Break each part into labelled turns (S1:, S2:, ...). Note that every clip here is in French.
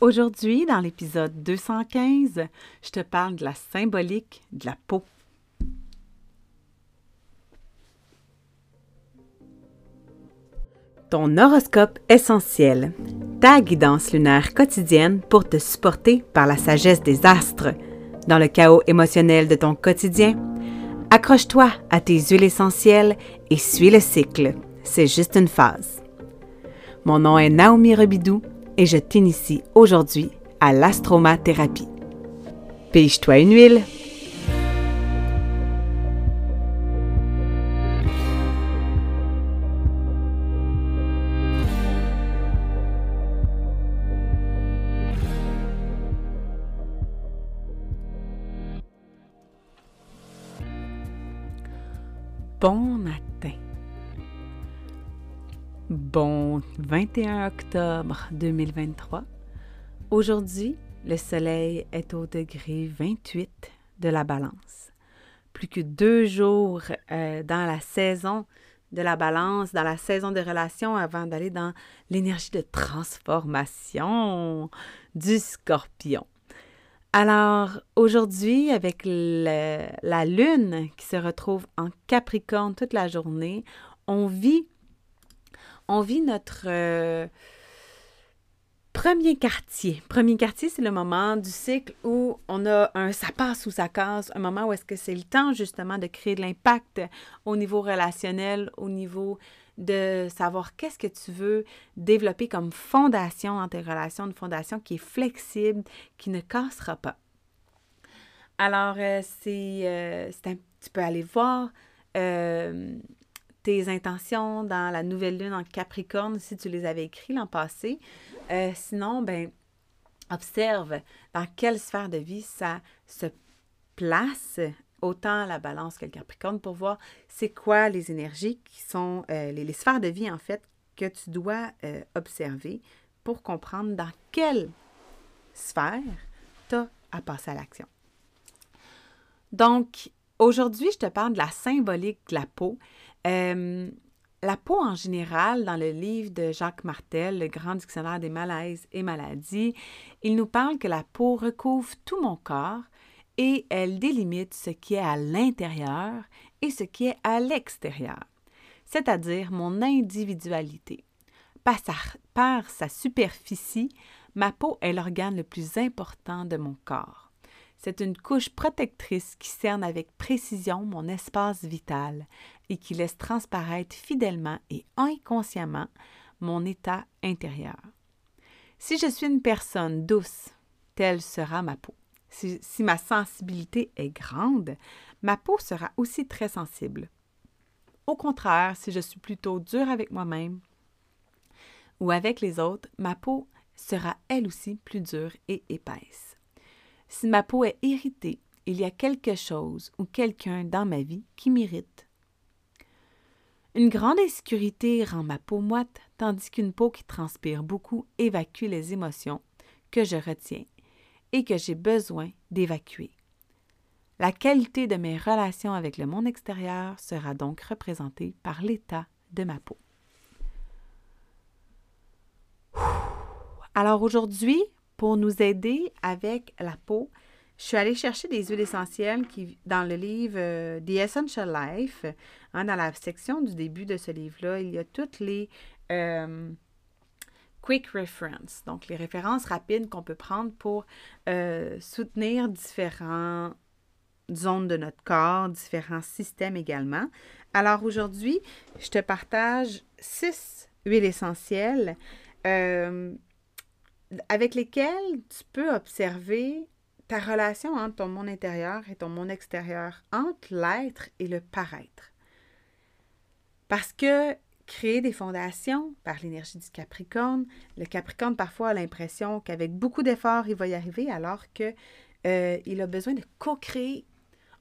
S1: Aujourd'hui, dans l'épisode 215, je te parle de la symbolique de la peau. Ton horoscope essentiel, ta guidance lunaire quotidienne pour te supporter par la sagesse des astres. Dans le chaos émotionnel de ton quotidien, accroche-toi à tes huiles essentielles et suis le cycle. C'est juste une phase. Mon nom est Naomi Rebidou et je t'initie aujourd'hui à l'astromathérapie. Pige-toi une huile. Bon matin. Bon 21 octobre 2023. Aujourd'hui, le soleil est au degré 28 de la balance. Plus que deux jours euh, dans la saison de la balance, dans la saison des relations avant d'aller dans l'énergie de transformation du scorpion. Alors, aujourd'hui, avec la lune qui se retrouve en Capricorne toute la journée, on vit, on vit notre euh, premier quartier. Premier quartier, c'est le moment du cycle où on a un ça passe ou ça casse, un moment où est-ce que c'est le temps justement de créer de l'impact au niveau relationnel, au niveau de savoir qu'est-ce que tu veux développer comme fondation dans tes relations, une fondation qui est flexible, qui ne cassera pas. Alors, euh, c'est, euh, un, tu peux aller voir tes intentions dans la nouvelle lune en Capricorne si tu les avais écrites l'an passé. sinon, ben, observe dans quelle sphère de vie ça se place autant la balance que le Capricorne pour voir c'est quoi les énergies qui sont euh, les, sphères de vie en fait que tu dois euh, observer pour comprendre dans quelle sphère tu as à passer à l'action. Donc, aujourd'hui, je te parle de la symbolique de la peau. Euh, la peau en général, dans le livre de Jacques Martel, le grand dictionnaire des malaises et maladies, il nous parle que la peau recouvre tout mon corps et elle délimite ce qui est à l'intérieur et ce qui est à l'extérieur, c'est-à-dire mon individualité. Par sa, par sa superficie, ma peau est l'organe le plus important de mon corps. C'est une couche protectrice qui cerne avec précision mon espace vital et qui laisse transparaître fidèlement et inconsciemment mon état intérieur. Si je suis une personne douce, telle sera ma peau. Si, ma sensibilité est grande, ma peau sera aussi très sensible. Au contraire, si je suis plutôt dure avec moi-même ou avec les autres, ma peau sera elle aussi plus dure et épaisse. Si ma peau est irritée, il y a quelque chose ou quelqu'un dans ma vie qui m'irrite. Une grande insécurité rend ma peau moite, tandis qu'une peau qui transpire beaucoup évacue les émotions que je retiens et que j'ai besoin d'évacuer. La qualité de mes relations avec le monde extérieur sera donc représentée par l'état de ma peau. Alors aujourd'hui, pour nous aider avec la peau, je suis allée chercher des huiles essentielles qui, dans le livre euh, The Essential Life, hein, dans la section du début de ce livre-là, il y a toutes les euh, quick reference, donc les références rapides qu'on peut prendre pour euh, soutenir différentes zones de notre corps, différents systèmes également. Alors aujourd'hui, je te partage six huiles essentielles avec lesquelles tu peux observer ta relation entre ton monde intérieur et ton monde extérieur, entre l'être et le paraître. Parce que créer des fondations par l'énergie du Capricorne. Le Capricorne, parfois, a l'impression qu'avec beaucoup d'efforts, il va y arriver, alors qu'il euh, a besoin de co-créer.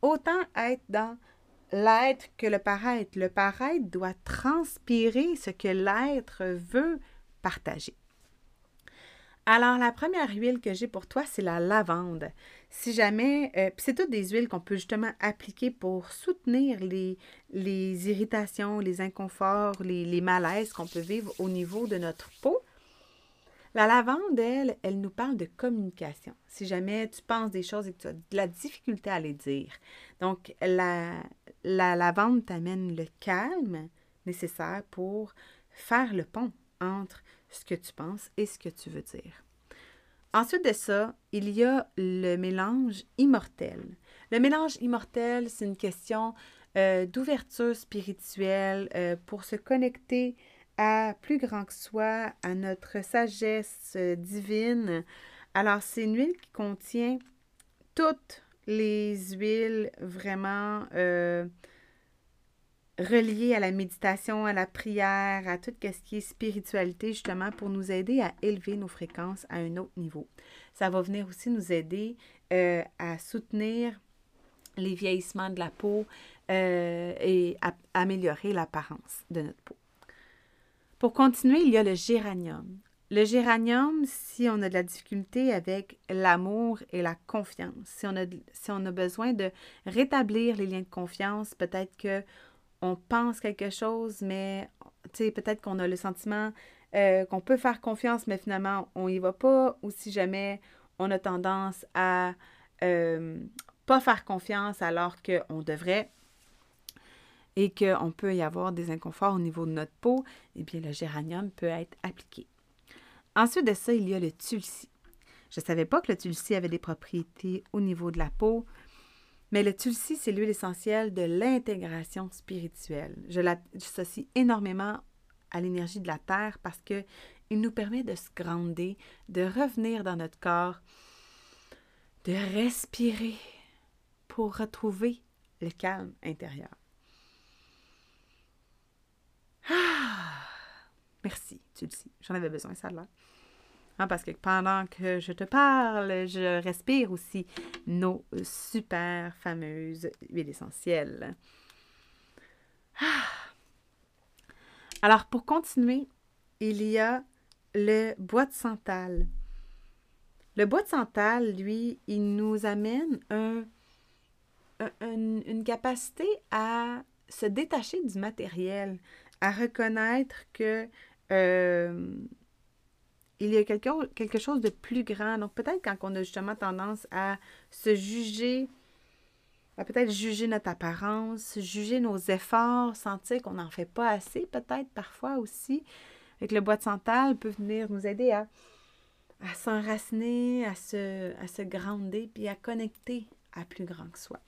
S1: Autant être dans l'être que le paraître. Le paraître doit transpirer ce que l'être veut partager. Alors, la première huile que j'ai pour toi, c'est la lavande. Si jamais, euh, c'est toutes des huiles qu'on peut justement appliquer pour soutenir les, irritations, les inconforts, les, les malaises qu'on peut vivre au niveau de notre peau. La lavande, elle, elle nous parle de communication. Si jamais tu penses des choses et que tu as de la difficulté à les dire. Donc, la, la lavande t'amène le calme nécessaire pour faire le pont entre ce que tu penses et ce que tu veux dire. Ensuite de ça, il y a le mélange immortel. Le mélange immortel, c'est une question euh, d'ouverture spirituelle euh, pour se connecter à plus grand que soi, à notre sagesse euh, divine. Alors, c'est une huile qui contient toutes les huiles vraiment euh, reliées à la méditation, à la prière, à tout ce qui est spiritualité, justement, pour nous aider à élever nos fréquences à un autre niveau. Ça va venir aussi nous aider euh, à soutenir les vieillissements de la peau et à améliorer l'apparence de notre peau. Pour continuer, il y a le géranium. Le géranium, si on a de la difficulté avec l'amour et la confiance, si on, a, si on a besoin de rétablir les liens de confiance, peut-être que on pense quelque chose, mais peut-être qu'on a le sentiment euh, qu'on peut faire confiance, mais finalement, on n'y va pas, ou si jamais on a tendance à euh, pas faire confiance alors qu'on devrait, et qu'on peut y avoir des inconforts au niveau de notre peau, eh bien, le géranium peut être appliqué. Ensuite de ça, il y a le tulsi. Je ne savais pas que le tulsi avait des propriétés au niveau de la peau, mais le tulsi, c'est l'huile essentielle de l'intégration spirituelle. Je l'associe énormément à l'énergie de la terre parce que il nous permet de se grandir, de revenir dans notre corps, de respirer pour retrouver le calme intérieur. Ah! Merci, tu le sais. J'en avais besoin, ça là. Hein, parce que pendant que je te parle, je respire aussi nos super fameuses huiles essentielles. Ah! Alors, pour continuer, il y a le bois de santal. Le bois de santal, lui, il nous amène un, une capacité à se détacher du matériel, à reconnaître que euh, il y a quelque, chose de plus grand. Donc peut-être quand on a justement tendance à se juger, à peut-être juger notre apparence, juger nos efforts, sentir qu'on n'en fait pas assez, peut-être parfois aussi, avec le bois de santal peut venir nous aider à, à s'enraciner, à se, à se grandir, puis à connecter à plus grand que soi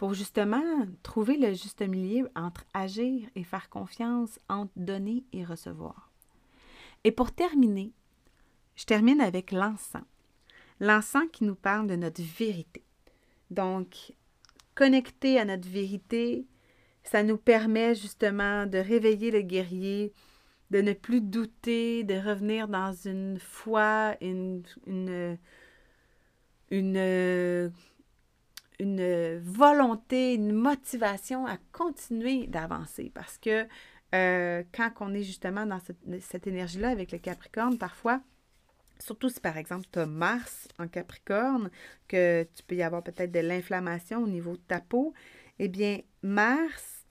S1: pour justement trouver le juste milieu entre agir et faire confiance, entre donner et recevoir. Et pour terminer, je termine avec l'encens. L'encens qui nous parle de notre vérité. Donc, connecter à notre vérité, ça nous permet justement de réveiller le guerrier, de ne plus douter, de revenir dans une foi, une, une, une une volonté, une motivation à continuer d'avancer parce que euh, quand on est justement dans cette, énergie-là avec le Capricorne, parfois, surtout si par exemple tu as Mars en Capricorne, que tu peux y avoir peut-être de l'inflammation au niveau de ta peau, eh bien, Mars,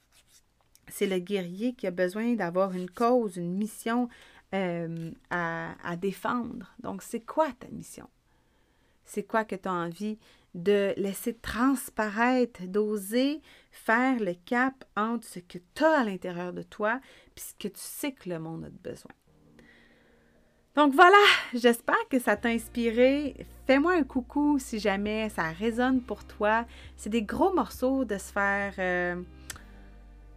S1: c'est le guerrier qui a besoin d'avoir une cause, une mission euh, à, à défendre. Donc, c'est quoi ta mission? C'est quoi que tu as envie de laisser transparaître, d'oser faire le cap entre ce que tu as à l'intérieur de toi et ce que tu sais que le monde a besoin. Donc voilà, j'espère que ça t'a inspiré. Fais-moi un coucou si jamais ça résonne pour toi. C'est des gros morceaux de se faire, euh,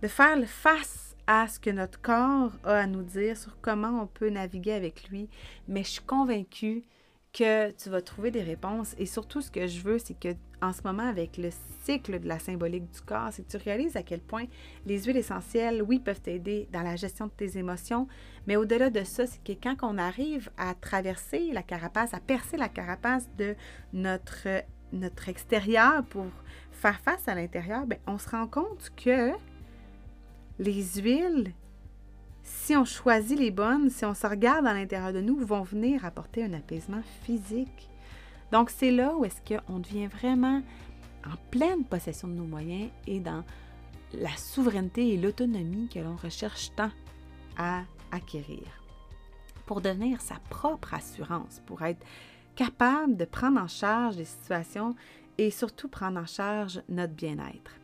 S1: de faire face à ce que notre corps a à nous dire sur comment on peut naviguer avec lui. Mais je suis convaincue que tu vas trouver des réponses. Et surtout, ce que je veux, c'est que en ce moment, avec le cycle de la symbolique du corps, c'est que tu réalises à quel point les huiles essentielles, oui, peuvent t'aider dans la gestion de tes émotions, mais au-delà de ça, c'est que quand on arrive à traverser la carapace, à percer la carapace de notre, notre extérieur pour faire face à l'intérieur, ben, on se rend compte que les huiles si on choisit les bonnes, si on se regarde à l'intérieur de nous, vont venir apporter un apaisement physique. Donc, c'est là où est-ce qu'on devient vraiment en pleine possession de nos moyens et dans la souveraineté et l'autonomie que l'on recherche tant à acquérir. pour devenir sa propre assurance, pour être capable de prendre en charge les situations et surtout prendre en charge notre bien-être.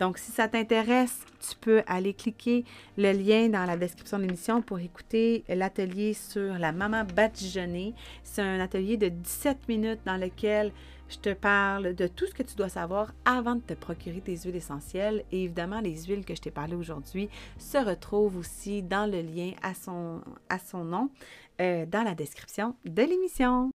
S1: Donc, si ça t'intéresse, tu peux aller cliquer le lien dans la description de l'émission pour écouter l'atelier sur la maman badigeonnée. C'est un atelier de 17 minutes dans lequel je te parle de tout ce que tu dois savoir avant de te procurer tes huiles essentielles. Et évidemment, les huiles que je t'ai parlé aujourd'hui se retrouvent aussi dans le lien à son, à son nom euh, dans la description de l'émission.